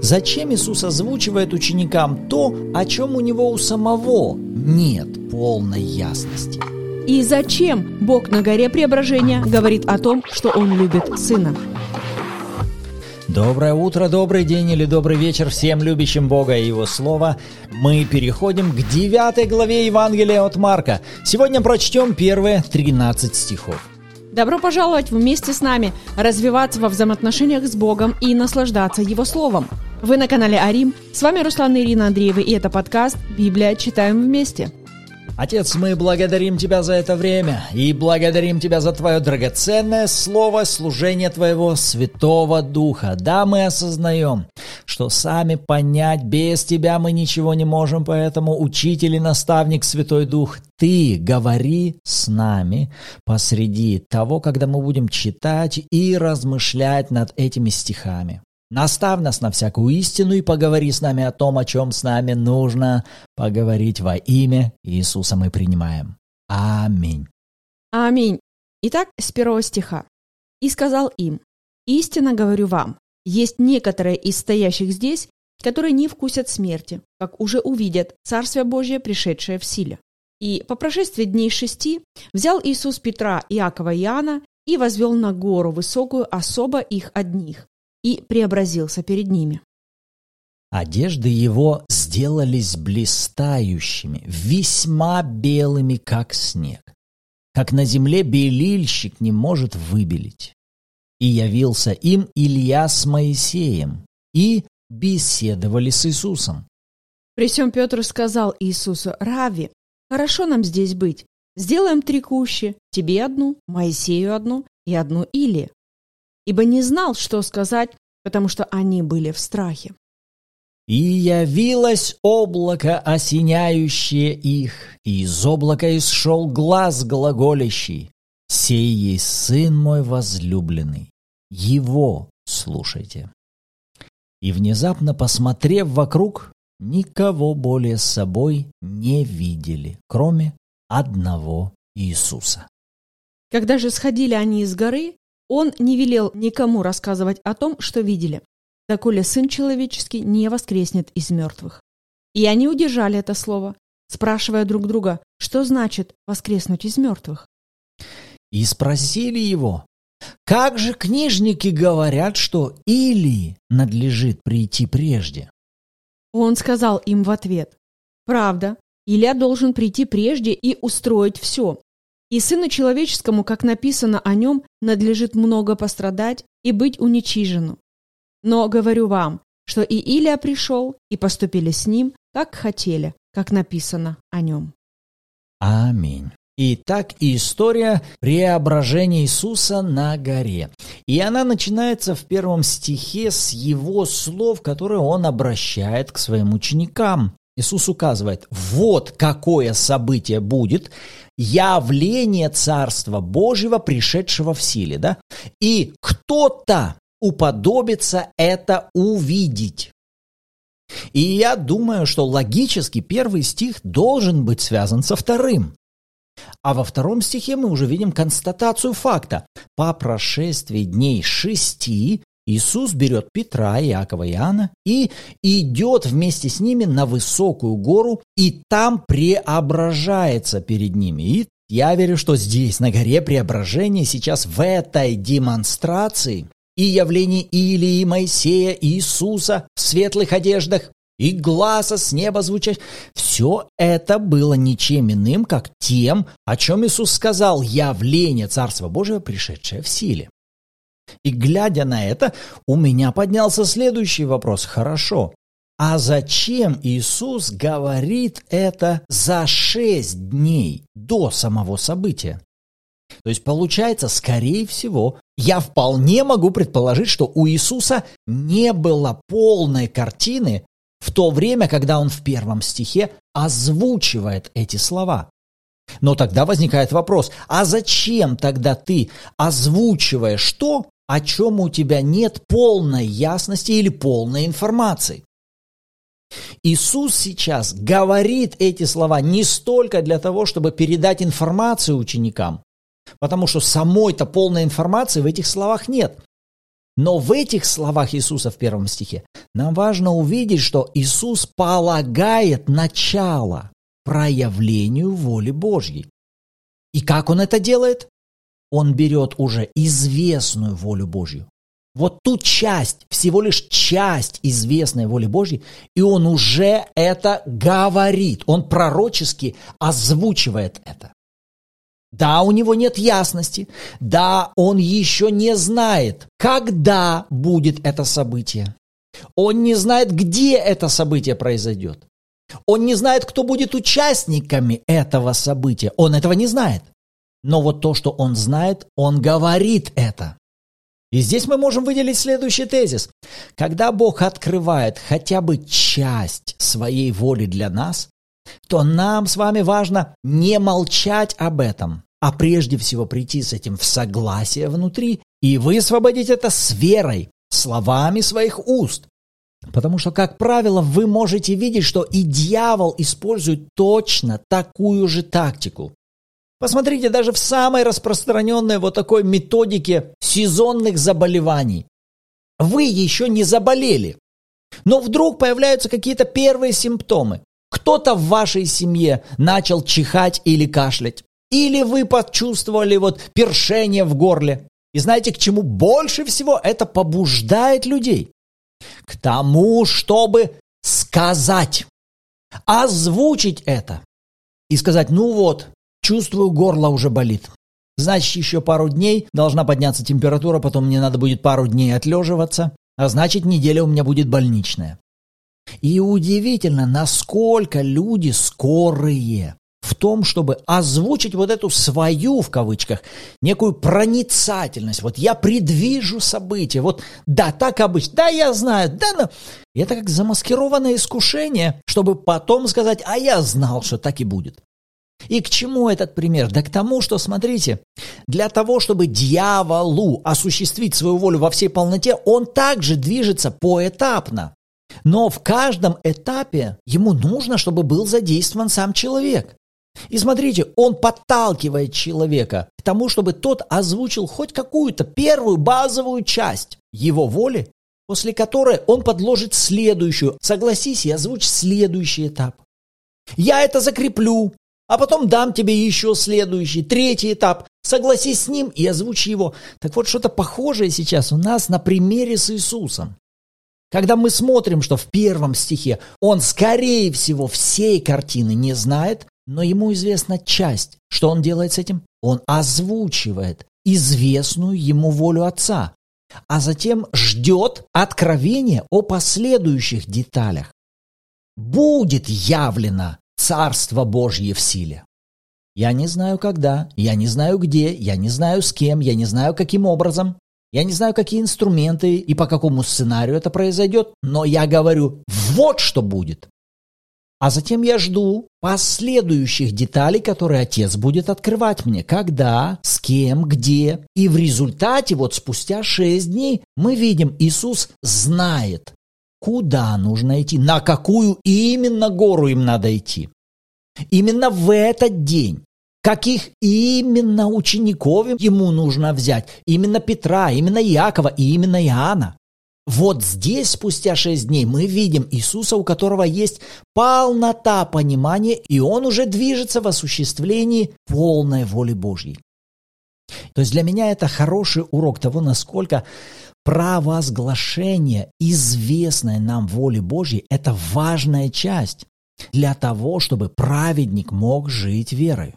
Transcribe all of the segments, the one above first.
Зачем Иисус озвучивает ученикам то, о чем у него у самого нет полной ясности? И зачем Бог на горе преображения говорит о том, что Он любит Сына? Доброе утро, добрый день или добрый вечер всем любящим Бога и Его Слово. Мы переходим к девятой главе Евангелия от Марка. Сегодня прочтем первые 13 стихов. Добро пожаловать вместе с нами развиваться во взаимоотношениях с Богом и наслаждаться Его Словом. Вы на канале Арим. С вами Руслан и Ирина Андреева, и это подкаст «Библия. Читаем вместе». Отец, мы благодарим Тебя за это время и благодарим Тебя за Твое драгоценное слово, служение Твоего Святого Духа. Да, мы осознаем, что сами понять без Тебя мы ничего не можем, поэтому Учитель и наставник Святой Дух, Ты говори с нами посреди того, когда мы будем читать и размышлять над этими стихами. Наставь нас на всякую истину и поговори с нами о том, о чем с нами нужно поговорить во имя Иисуса мы принимаем. Аминь. Аминь. Итак, с первого стиха. «И сказал им, истинно говорю вам, есть некоторые из стоящих здесь, которые не вкусят смерти, как уже увидят Царствие Божие, пришедшее в силе». И по прошествии дней шести взял Иисус Петра, Иакова и Иоанна и возвел на гору высокую особо их одних, и преобразился перед ними. Одежды его сделались блистающими, весьма белыми, как снег, как на земле белильщик не может выбелить. И явился им Илья с Моисеем, и беседовали с Иисусом. При всем Петр сказал Иисусу, «Рави, хорошо нам здесь быть. Сделаем три кущи, тебе одну, Моисею одну и одну Илии ибо не знал, что сказать, потому что они были в страхе. «И явилось облако, осеняющее их, и из облака исшел глаз глаголящий. Сей есть Сын мой возлюбленный, Его слушайте». И внезапно, посмотрев вокруг, никого более с собой не видели, кроме одного Иисуса. Когда же сходили они из горы, он не велел никому рассказывать о том, что видели, доколе Сын Человеческий не воскреснет из мертвых. И они удержали это слово, спрашивая друг друга, что значит воскреснуть из мертвых. И спросили его, как же книжники говорят, что Илии надлежит прийти прежде? Он сказал им в ответ, правда, Илья должен прийти прежде и устроить все, и Сыну Человеческому, как написано о нем, надлежит много пострадать и быть уничижену. Но говорю вам, что и Илия пришел, и поступили с ним, как хотели, как написано о нем. Аминь. Итак, история преображения Иисуса на горе. И она начинается в первом стихе с его слов, которые он обращает к своим ученикам. Иисус указывает, вот какое событие будет, явление Царства Божьего, пришедшего в силе, да? И кто-то уподобится это увидеть. И я думаю, что логически первый стих должен быть связан со вторым. А во втором стихе мы уже видим констатацию факта. По прошествии дней шести Иисус берет Петра, Иакова и Иоанна и идет вместе с ними на высокую гору и там преображается перед ними. И я верю, что здесь, на горе преображения, сейчас в этой демонстрации и явление Илии, Моисея, Иисуса в светлых одеждах, и глаза с неба звучать. Все это было ничем иным, как тем, о чем Иисус сказал, явление Царства Божьего, пришедшее в силе. И глядя на это, у меня поднялся следующий вопрос. Хорошо, а зачем Иисус говорит это за шесть дней до самого события? То есть получается, скорее всего, я вполне могу предположить, что у Иисуса не было полной картины в то время, когда он в первом стихе озвучивает эти слова. Но тогда возникает вопрос, а зачем тогда ты озвучиваешь то, о чем у тебя нет полной ясности или полной информации. Иисус сейчас говорит эти слова не столько для того, чтобы передать информацию ученикам, потому что самой-то полной информации в этих словах нет. Но в этих словах Иисуса в первом стихе нам важно увидеть, что Иисус полагает начало проявлению воли Божьей. И как он это делает? Он берет уже известную волю Божью. Вот ту часть, всего лишь часть известной воли Божьей, и он уже это говорит. Он пророчески озвучивает это. Да, у него нет ясности. Да, он еще не знает, когда будет это событие. Он не знает, где это событие произойдет. Он не знает, кто будет участниками этого события. Он этого не знает. Но вот то, что он знает, он говорит это. И здесь мы можем выделить следующий тезис. Когда Бог открывает хотя бы часть своей воли для нас, то нам с вами важно не молчать об этом, а прежде всего прийти с этим в согласие внутри и высвободить это с верой, словами своих уст. Потому что, как правило, вы можете видеть, что и дьявол использует точно такую же тактику. Посмотрите, даже в самой распространенной вот такой методике сезонных заболеваний. Вы еще не заболели, но вдруг появляются какие-то первые симптомы. Кто-то в вашей семье начал чихать или кашлять. Или вы почувствовали вот першение в горле. И знаете, к чему больше всего это побуждает людей? К тому, чтобы сказать, озвучить это. И сказать, ну вот, чувствую, горло уже болит. Значит, еще пару дней должна подняться температура, потом мне надо будет пару дней отлеживаться, а значит, неделя у меня будет больничная. И удивительно, насколько люди скорые в том, чтобы озвучить вот эту свою, в кавычках, некую проницательность. Вот я предвижу события. Вот да, так обычно. Да, я знаю. Да, но... Это как замаскированное искушение, чтобы потом сказать, а я знал, что так и будет. И к чему этот пример? Да к тому, что, смотрите, для того, чтобы дьяволу осуществить свою волю во всей полноте, он также движется поэтапно. Но в каждом этапе ему нужно, чтобы был задействован сам человек. И смотрите, он подталкивает человека к тому, чтобы тот озвучил хоть какую-то первую базовую часть его воли, после которой он подложит следующую. Согласись и озвучь следующий этап. Я это закреплю, а потом дам тебе еще следующий, третий этап. Согласись с ним и озвучь его. Так вот, что-то похожее сейчас у нас на примере с Иисусом. Когда мы смотрим, что в первом стихе он, скорее всего, всей картины не знает, но ему известна часть. Что он делает с этим? Он озвучивает известную ему волю Отца, а затем ждет откровения о последующих деталях. Будет явлено Царство Божье в силе. Я не знаю когда, я не знаю где, я не знаю с кем, я не знаю каким образом, я не знаю какие инструменты и по какому сценарию это произойдет, но я говорю, вот что будет. А затем я жду последующих деталей, которые отец будет открывать мне. Когда, с кем, где. И в результате, вот спустя шесть дней, мы видим, Иисус знает, куда нужно идти, на какую именно гору им надо идти. Именно в этот день. Каких именно учеников ему нужно взять? Именно Петра, именно Якова и именно Иоанна. Вот здесь, спустя шесть дней, мы видим Иисуса, у которого есть полнота понимания, и он уже движется в осуществлении полной воли Божьей. То есть для меня это хороший урок того, насколько провозглашение известной нам воли Божьей – это важная часть для того, чтобы праведник мог жить верой.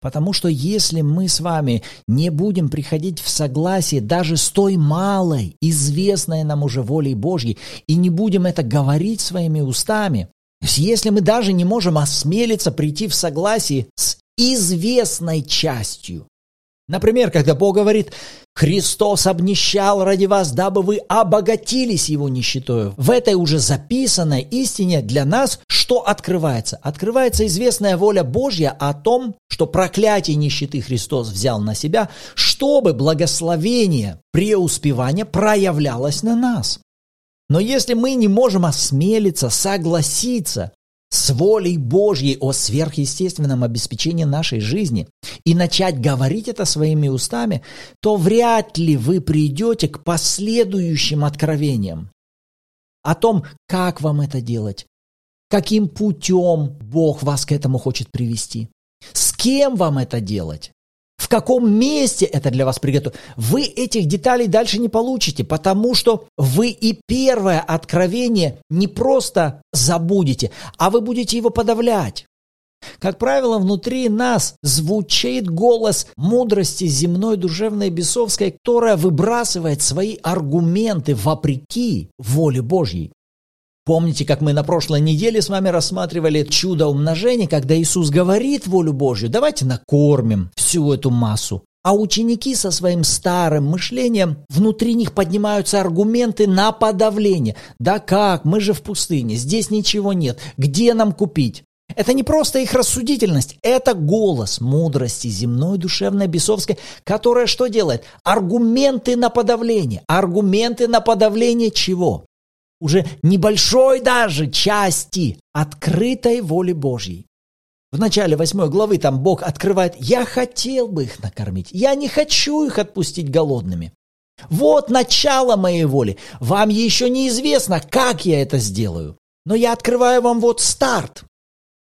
Потому что если мы с вами не будем приходить в согласие даже с той малой, известной нам уже волей Божьей, и не будем это говорить своими устами, если мы даже не можем осмелиться прийти в согласие с известной частью, Например, когда Бог говорит, Христос обнищал ради вас, дабы вы обогатились Его нищетою. В этой уже записанной истине для нас что открывается? Открывается известная воля Божья о том, что проклятие нищеты Христос взял на себя, чтобы благословение преуспевания проявлялось на нас. Но если мы не можем осмелиться, согласиться с волей Божьей о сверхъестественном обеспечении нашей жизни и начать говорить это своими устами, то вряд ли вы придете к последующим откровениям о том, как вам это делать, каким путем Бог вас к этому хочет привести, с кем вам это делать. В каком месте это для вас приготовлено? Вы этих деталей дальше не получите, потому что вы и первое откровение не просто забудете, а вы будете его подавлять. Как правило, внутри нас звучит голос мудрости земной, душевной, бесовской, которая выбрасывает свои аргументы вопреки воле Божьей. Помните, как мы на прошлой неделе с вами рассматривали чудо умножения, когда Иисус говорит волю Божью, давайте накормим всю эту массу. А ученики со своим старым мышлением, внутри них поднимаются аргументы на подавление. Да как, мы же в пустыне, здесь ничего нет, где нам купить? Это не просто их рассудительность, это голос мудрости земной, душевной, бесовской, которая что делает? Аргументы на подавление. Аргументы на подавление чего? Уже небольшой даже части открытой воли Божьей. В начале восьмой главы там Бог открывает, я хотел бы их накормить, я не хочу их отпустить голодными. Вот начало моей воли. Вам еще неизвестно, как я это сделаю. Но я открываю вам вот старт.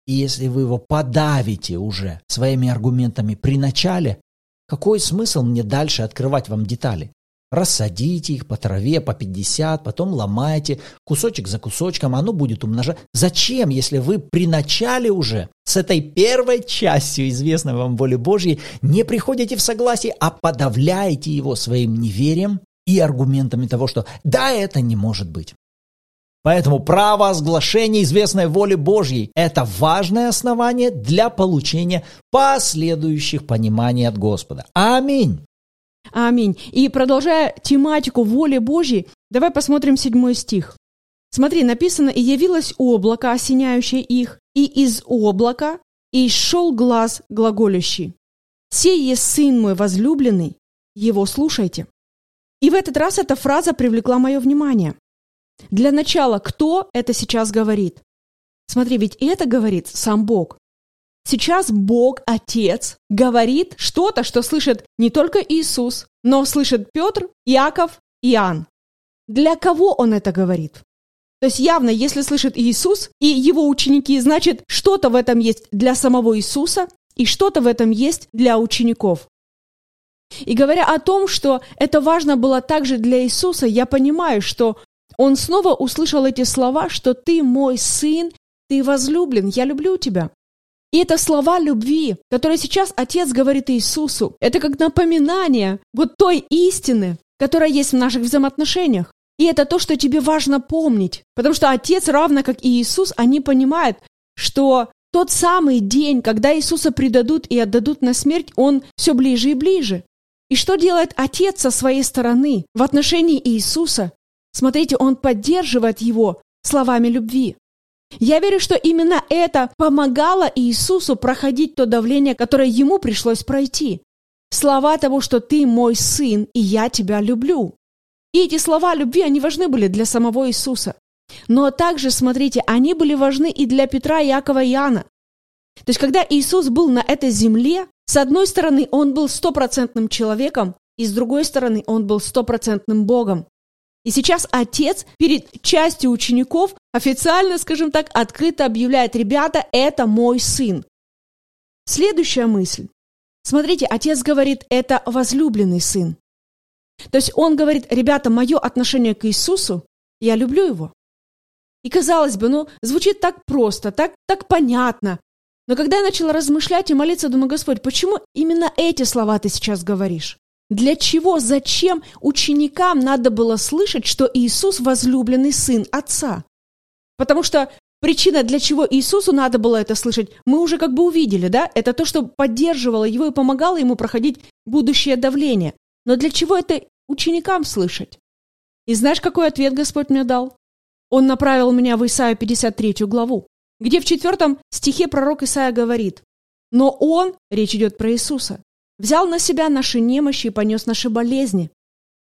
И если вы его подавите уже своими аргументами при начале, какой смысл мне дальше открывать вам детали? Рассадите их по траве по 50, потом ломайте кусочек за кусочком, оно будет умножать. Зачем, если вы при начале уже с этой первой частью известной вам воли Божьей не приходите в согласие, а подавляете его своим неверием и аргументами того, что да, это не может быть. Поэтому провозглашение известной воли Божьей – это важное основание для получения последующих пониманий от Господа. Аминь. Аминь. И продолжая тематику воли Божьей, давай посмотрим седьмой стих. Смотри, написано, «И явилось облако, осеняющее их, и из облака, и шел глаз глаголящий. Сей есть Сын мой возлюбленный, его слушайте». И в этот раз эта фраза привлекла мое внимание. Для начала, кто это сейчас говорит? Смотри, ведь это говорит сам Бог. Сейчас Бог, Отец, говорит что-то, что слышит не только Иисус, но слышит Петр, Иаков, Иоанн. Для кого он это говорит? То есть явно, если слышит Иисус и его ученики, значит, что-то в этом есть для самого Иисуса и что-то в этом есть для учеников. И говоря о том, что это важно было также для Иисуса, я понимаю, что он снова услышал эти слова, что ты мой сын, ты возлюблен, я люблю тебя. И это слова любви, которые сейчас Отец говорит Иисусу. Это как напоминание вот той истины, которая есть в наших взаимоотношениях. И это то, что тебе важно помнить. Потому что Отец, равно как и Иисус, они понимают, что тот самый день, когда Иисуса предадут и отдадут на смерть, он все ближе и ближе. И что делает Отец со своей стороны в отношении Иисуса? Смотрите, он поддерживает его словами любви. Я верю, что именно это помогало Иисусу проходить то давление, которое ему пришлось пройти. Слова того, что ты мой сын, и я тебя люблю. И эти слова любви, они важны были для самого Иисуса. Но также, смотрите, они были важны и для Петра, Якова и Иоанна. То есть, когда Иисус был на этой земле, с одной стороны, он был стопроцентным человеком, и с другой стороны, он был стопроцентным Богом. И сейчас отец перед частью учеников официально, скажем так, открыто объявляет, ребята, это мой сын. Следующая мысль. Смотрите, отец говорит, это возлюбленный сын. То есть он говорит, ребята, мое отношение к Иисусу, я люблю его. И казалось бы, ну, звучит так просто, так, так понятно. Но когда я начала размышлять и молиться, думаю, Господь, почему именно эти слова ты сейчас говоришь? Для чего, зачем ученикам надо было слышать, что Иисус возлюбленный сын Отца? Потому что причина, для чего Иисусу надо было это слышать, мы уже как бы увидели, да? Это то, что поддерживало его и помогало ему проходить будущее давление. Но для чего это ученикам слышать? И знаешь, какой ответ Господь мне дал? Он направил меня в Исаию 53 главу, где в четвертом стихе пророк Исаия говорит, «Но Он, речь идет про Иисуса, взял на себя наши немощи и понес наши болезни.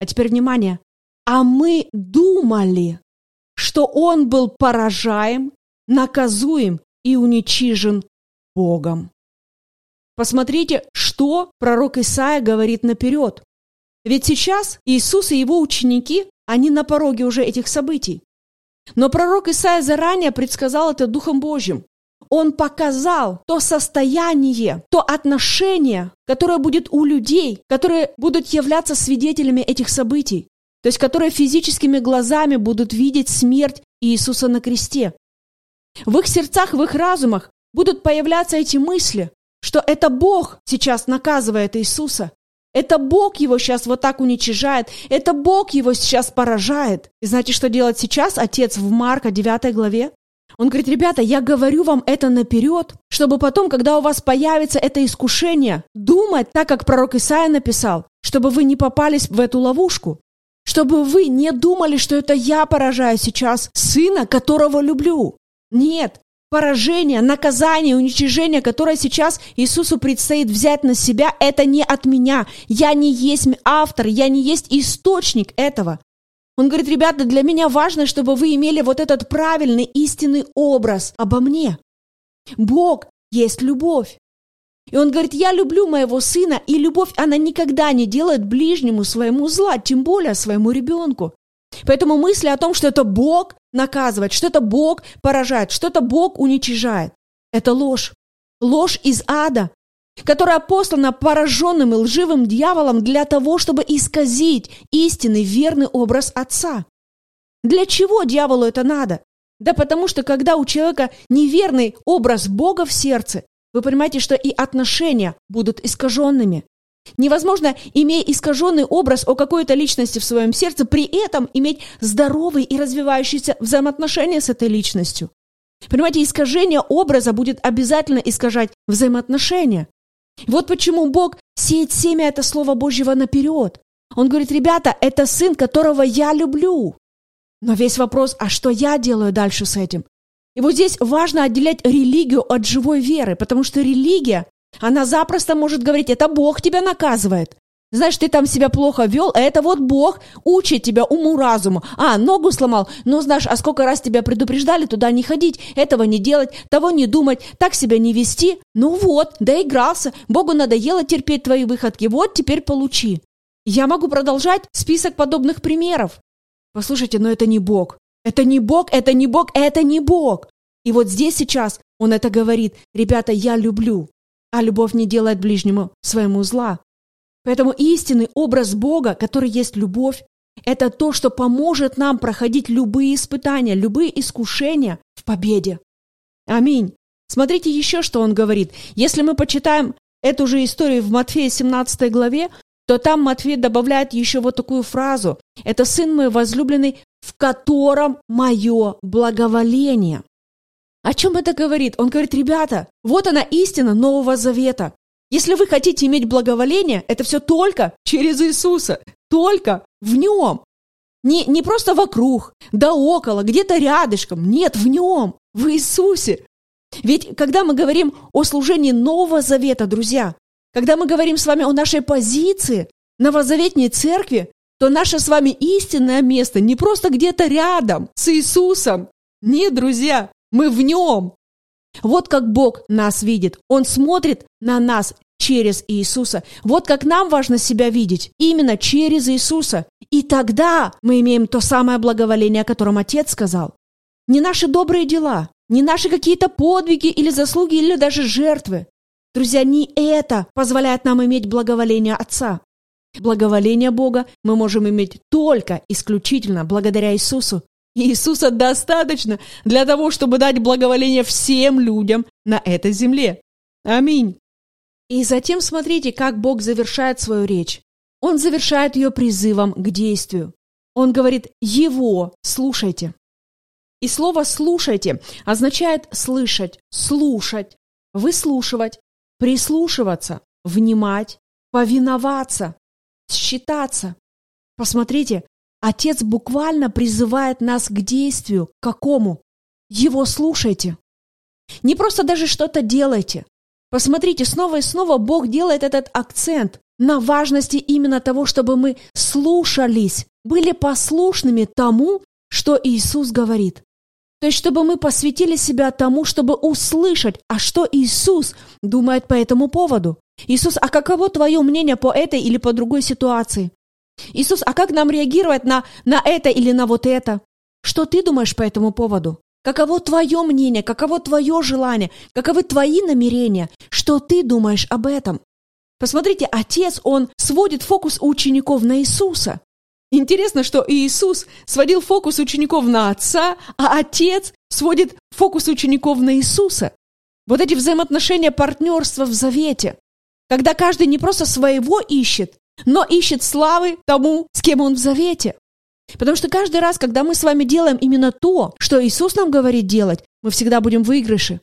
А теперь внимание. А мы думали, что он был поражаем, наказуем и уничижен Богом. Посмотрите, что пророк Исаия говорит наперед. Ведь сейчас Иисус и его ученики, они на пороге уже этих событий. Но пророк Исаия заранее предсказал это Духом Божьим. Он показал то состояние, то отношение, которое будет у людей, которые будут являться свидетелями этих событий, то есть которые физическими глазами будут видеть смерть Иисуса на кресте. В их сердцах, в их разумах будут появляться эти мысли, что это Бог сейчас наказывает Иисуса, это Бог его сейчас вот так уничижает. Это Бог его сейчас поражает. И знаете, что делает сейчас отец в Марка 9 главе? Он говорит, ребята, я говорю вам это наперед, чтобы потом, когда у вас появится это искушение, думать так, как пророк Исаия написал, чтобы вы не попались в эту ловушку. Чтобы вы не думали, что это я поражаю сейчас сына, которого люблю. Нет, поражение, наказание, уничижение, которое сейчас Иисусу предстоит взять на себя, это не от меня. Я не есть автор, я не есть источник этого. Он говорит, ребята, для меня важно, чтобы вы имели вот этот правильный, истинный образ обо мне. Бог есть любовь. И он говорит, я люблю моего сына, и любовь, она никогда не делает ближнему своему зла, тем более своему ребенку. Поэтому мысли о том, что это Бог наказывает, что это Бог поражает, что это Бог уничижает, это ложь. Ложь из ада, которая послана пораженным и лживым дьяволом для того, чтобы исказить истинный верный образ Отца. Для чего дьяволу это надо? Да потому что когда у человека неверный образ Бога в сердце, вы понимаете, что и отношения будут искаженными. Невозможно, имея искаженный образ о какой-то личности в своем сердце, при этом иметь здоровые и развивающиеся взаимоотношения с этой личностью. Понимаете, искажение образа будет обязательно искажать взаимоотношения. вот почему Бог сеет семя это Слово Божьего наперед. Он говорит, ребята, это сын, которого я люблю. Но весь вопрос, а что я делаю дальше с этим? И вот здесь важно отделять религию от живой веры, потому что религия она запросто может говорить, это Бог тебя наказывает. Знаешь, ты там себя плохо вел, а это вот Бог учит тебя уму-разуму. А, ногу сломал. Ну, знаешь, а сколько раз тебя предупреждали туда не ходить, этого не делать, того не думать, так себя не вести. Ну вот, доигрался. Богу надоело терпеть твои выходки. Вот, теперь получи. Я могу продолжать список подобных примеров. Послушайте, но это не Бог. Это не Бог, это не Бог, это не Бог. И вот здесь сейчас он это говорит. Ребята, я люблю а любовь не делает ближнему своему зла. Поэтому истинный образ Бога, который есть любовь, это то, что поможет нам проходить любые испытания, любые искушения в победе. Аминь. Смотрите еще, что он говорит. Если мы почитаем эту же историю в Матфея 17 главе, то там Матфей добавляет еще вот такую фразу. Это сын мой возлюбленный, в котором мое благоволение. О чем это говорит? Он говорит, ребята, вот она истина Нового Завета. Если вы хотите иметь благоволение, это все только через Иисуса, только в Нем. Не, не просто вокруг, да около, где-то рядышком. Нет, в Нем, в Иисусе. Ведь когда мы говорим о служении Нового Завета, друзья, когда мы говорим с вами о нашей позиции новозаветней церкви, то наше с вами истинное место не просто где-то рядом с Иисусом. Нет, друзья, мы в нем. Вот как Бог нас видит. Он смотрит на нас через Иисуса. Вот как нам важно себя видеть. Именно через Иисуса. И тогда мы имеем то самое благоволение, о котором Отец сказал. Не наши добрые дела, не наши какие-то подвиги или заслуги, или даже жертвы. Друзья, не это позволяет нам иметь благоволение Отца. Благоволение Бога мы можем иметь только исключительно благодаря Иисусу. Иисуса достаточно для того, чтобы дать благоволение всем людям на этой земле. Аминь. И затем смотрите, как Бог завершает свою речь. Он завершает ее призывом к действию. Он говорит «Его слушайте». И слово «слушайте» означает слышать, слушать, выслушивать, прислушиваться, внимать, повиноваться, считаться. Посмотрите, Отец буквально призывает нас к действию. Какому? Его слушайте. Не просто даже что-то делайте. Посмотрите, снова и снова Бог делает этот акцент на важности именно того, чтобы мы слушались, были послушными тому, что Иисус говорит. То есть, чтобы мы посвятили себя тому, чтобы услышать, а что Иисус думает по этому поводу. Иисус, а каково твое мнение по этой или по другой ситуации? Иисус, а как нам реагировать на, на это или на вот это? Что ты думаешь по этому поводу? Каково твое мнение, каково твое желание, каковы твои намерения? Что ты думаешь об этом? Посмотрите, отец, он сводит фокус учеников на Иисуса. Интересно, что Иисус сводил фокус учеников на отца, а отец сводит фокус учеников на Иисуса. Вот эти взаимоотношения партнерства в завете, когда каждый не просто своего ищет, но ищет славы тому, с кем он в завете. Потому что каждый раз, когда мы с вами делаем именно то, что Иисус нам говорит делать, мы всегда будем в выигрыше.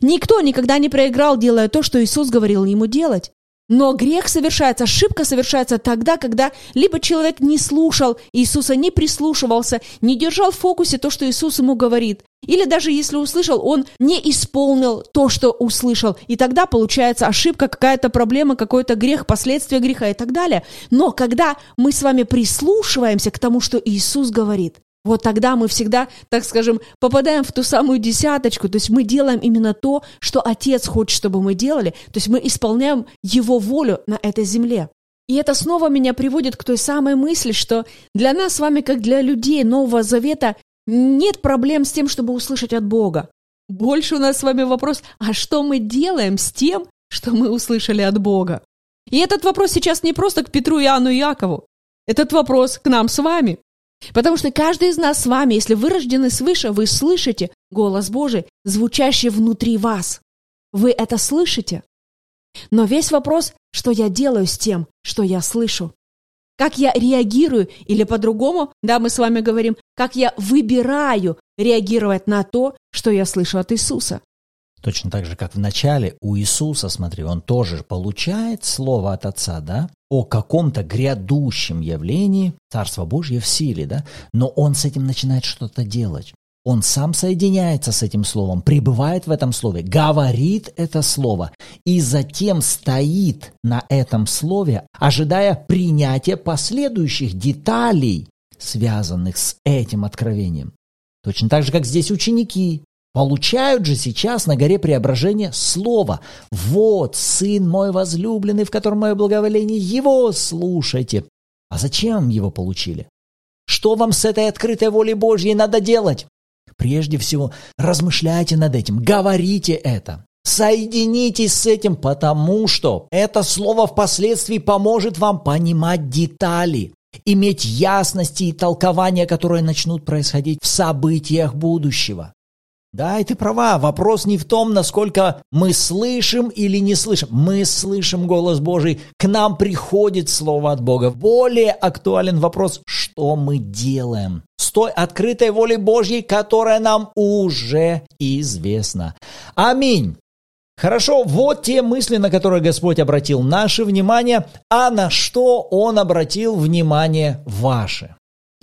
Никто никогда не проиграл, делая то, что Иисус говорил ему делать. Но грех совершается, ошибка совершается тогда, когда либо человек не слушал Иисуса, не прислушивался, не держал в фокусе то, что Иисус ему говорит. Или даже если услышал, он не исполнил то, что услышал. И тогда получается ошибка, какая-то проблема, какой-то грех, последствия греха и так далее. Но когда мы с вами прислушиваемся к тому, что Иисус говорит, вот тогда мы всегда, так скажем, попадаем в ту самую десяточку, то есть мы делаем именно то, что Отец хочет, чтобы мы делали, то есть мы исполняем Его волю на этой земле. И это снова меня приводит к той самой мысли, что для нас с вами, как для людей Нового Завета, нет проблем с тем, чтобы услышать от Бога. Больше у нас с вами вопрос, а что мы делаем с тем, что мы услышали от Бога? И этот вопрос сейчас не просто к Петру, Иоанну и Якову. Этот вопрос к нам с вами. Потому что каждый из нас с вами, если вы рождены свыше, вы слышите голос Божий, звучащий внутри вас. Вы это слышите? Но весь вопрос, что я делаю с тем, что я слышу. Как я реагирую, или по-другому, да, мы с вами говорим, как я выбираю реагировать на то, что я слышу от Иисуса. Точно так же, как в начале у Иисуса, смотри, он тоже получает слово от Отца, да, о каком-то грядущем явлении, Царство Божье в силе, да, но он с этим начинает что-то делать. Он сам соединяется с этим словом, пребывает в этом слове, говорит это слово и затем стоит на этом слове, ожидая принятия последующих деталей, связанных с этим откровением. Точно так же, как здесь ученики Получают же сейчас на горе преображения слово. Вот, сын мой возлюбленный, в котором мое благоволение, его слушайте. А зачем его получили? Что вам с этой открытой волей Божьей надо делать? Прежде всего, размышляйте над этим, говорите это. Соединитесь с этим, потому что это слово впоследствии поможет вам понимать детали, иметь ясности и толкования, которые начнут происходить в событиях будущего. Да, и ты права. Вопрос не в том, насколько мы слышим или не слышим. Мы слышим голос Божий, к нам приходит слово от Бога. Более актуален вопрос, что мы делаем с той открытой волей Божьей, которая нам уже известна. Аминь. Хорошо, вот те мысли, на которые Господь обратил наше внимание, а на что Он обратил внимание ваше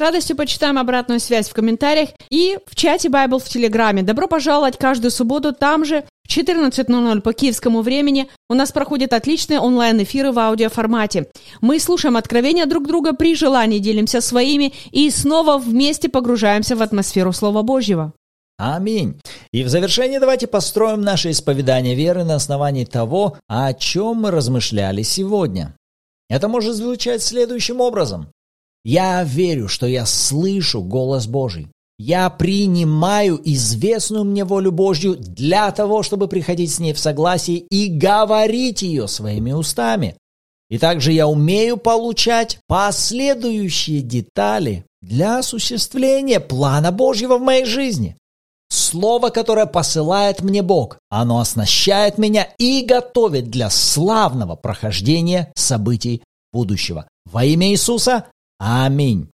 радостью почитаем обратную связь в комментариях и в чате Bible в Телеграме. Добро пожаловать каждую субботу там же в 14.00 по киевскому времени у нас проходят отличные онлайн-эфиры в аудиоформате. Мы слушаем откровения друг друга, при желании делимся своими и снова вместе погружаемся в атмосферу Слова Божьего. Аминь. И в завершение давайте построим наше исповедание веры на основании того, о чем мы размышляли сегодня. Это может звучать следующим образом. Я верю, что я слышу голос Божий. Я принимаю известную мне волю Божью для того, чтобы приходить с ней в согласие и говорить ее своими устами. И также я умею получать последующие детали для осуществления плана Божьего в моей жизни. Слово, которое посылает мне Бог, оно оснащает меня и готовит для славного прохождения событий будущего. Во имя Иисуса Аминь.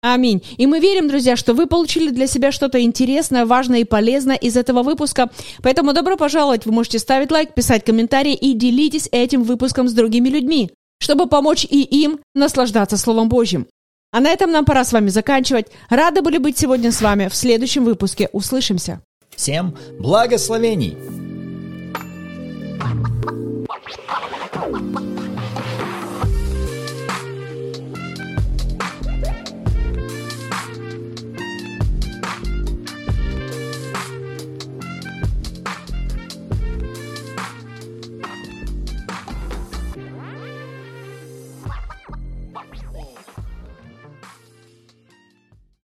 Аминь. И мы верим, друзья, что вы получили для себя что-то интересное, важное и полезное из этого выпуска. Поэтому добро пожаловать. Вы можете ставить лайк, писать комментарии и делитесь этим выпуском с другими людьми, чтобы помочь и им наслаждаться Словом Божьим. А на этом нам пора с вами заканчивать. Рады были быть сегодня с вами. В следующем выпуске услышимся. Всем благословений!